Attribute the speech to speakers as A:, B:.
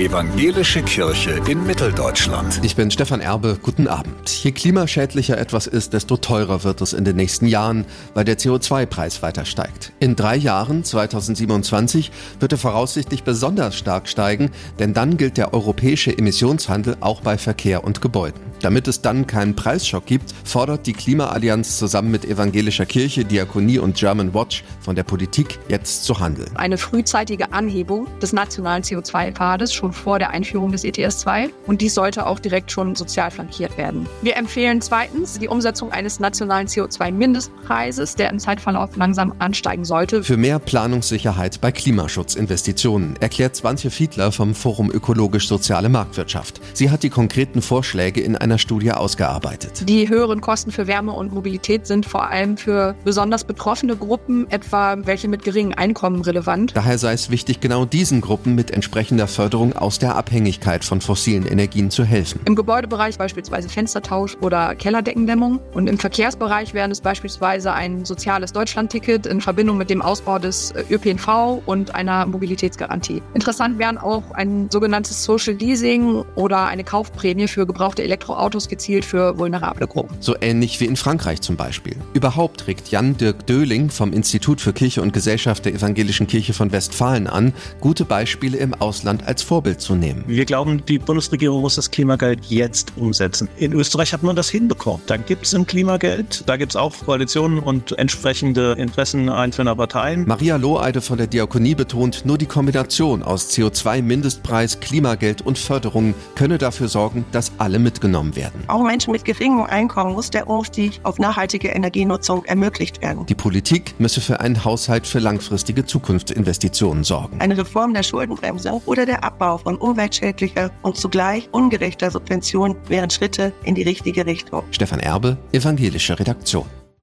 A: Evangelische Kirche in Mitteldeutschland.
B: Ich bin Stefan Erbe, guten Abend. Je klimaschädlicher etwas ist, desto teurer wird es in den nächsten Jahren, weil der CO2-Preis weiter steigt. In drei Jahren, 2027, wird er voraussichtlich besonders stark steigen, denn dann gilt der europäische Emissionshandel auch bei Verkehr und Gebäuden. Damit es dann keinen Preisschock gibt, fordert die Klimaallianz zusammen mit evangelischer Kirche, Diakonie und German Watch von der Politik jetzt zu handeln.
C: Eine frühzeitige Anhebung des nationalen CO2-Pfades schon vor der Einführung des ETS 2 und dies sollte auch direkt schon sozial flankiert werden. Wir empfehlen zweitens die Umsetzung eines nationalen CO2-Mindestpreises, der im Zeitverlauf langsam ansteigen sollte.
B: Für mehr Planungssicherheit bei Klimaschutzinvestitionen, erklärt Swantje Fiedler vom Forum Ökologisch-Soziale Marktwirtschaft. Sie hat die konkreten Vorschläge in einer Studie ausgearbeitet.
C: Die höheren Kosten für Wärme und Mobilität sind vor allem für besonders betroffene Gruppen, etwa welche mit geringen Einkommen, relevant.
B: Daher sei es wichtig, genau diesen Gruppen mit entsprechender Förderung aus der Abhängigkeit von fossilen Energien zu helfen.
C: Im Gebäudebereich beispielsweise Fenstertausch oder Kellerdeckendämmung und im Verkehrsbereich wären es beispielsweise ein soziales Deutschlandticket in Verbindung mit dem Ausbau des ÖPNV und einer Mobilitätsgarantie. Interessant wären auch ein sogenanntes Social Leasing oder eine Kaufprämie für gebrauchte Elektroautos gezielt für vulnerable Gruppen.
B: So ähnlich wie in Frankreich zum Beispiel. Überhaupt trägt Jan-Dirk Döling vom Institut für Kirche und Gesellschaft der Evangelischen Kirche von Westfalen an, gute Beispiele im Ausland als Vorbild zu nehmen.
D: Wir glauben, die Bundesregierung muss das Klimageld jetzt umsetzen. In Österreich hat man das hinbekommen. Da gibt es ein Klimageld, da gibt es auch Koalitionen und entsprechende Interessen einzelner Parteien.
B: Maria Lohheide von der Diakonie betont, nur die Kombination aus CO2-Mindestpreis, Klimageld und Förderung könne dafür sorgen, dass alle mitgenommen werden.
E: Auch Menschen mit geringem Einkommen muss der Umstieg auf nachhaltige Energienutzung ermöglicht werden.
B: Die Politik müsse für einen Haushalt für langfristige Zukunftsinvestitionen sorgen.
E: Eine Reform der Schuldenbremse oder der Abbau von umweltschädlicher und zugleich ungerechter Subventionen wären Schritte in die richtige Richtung.
B: Stefan Erbe, Evangelische Redaktion.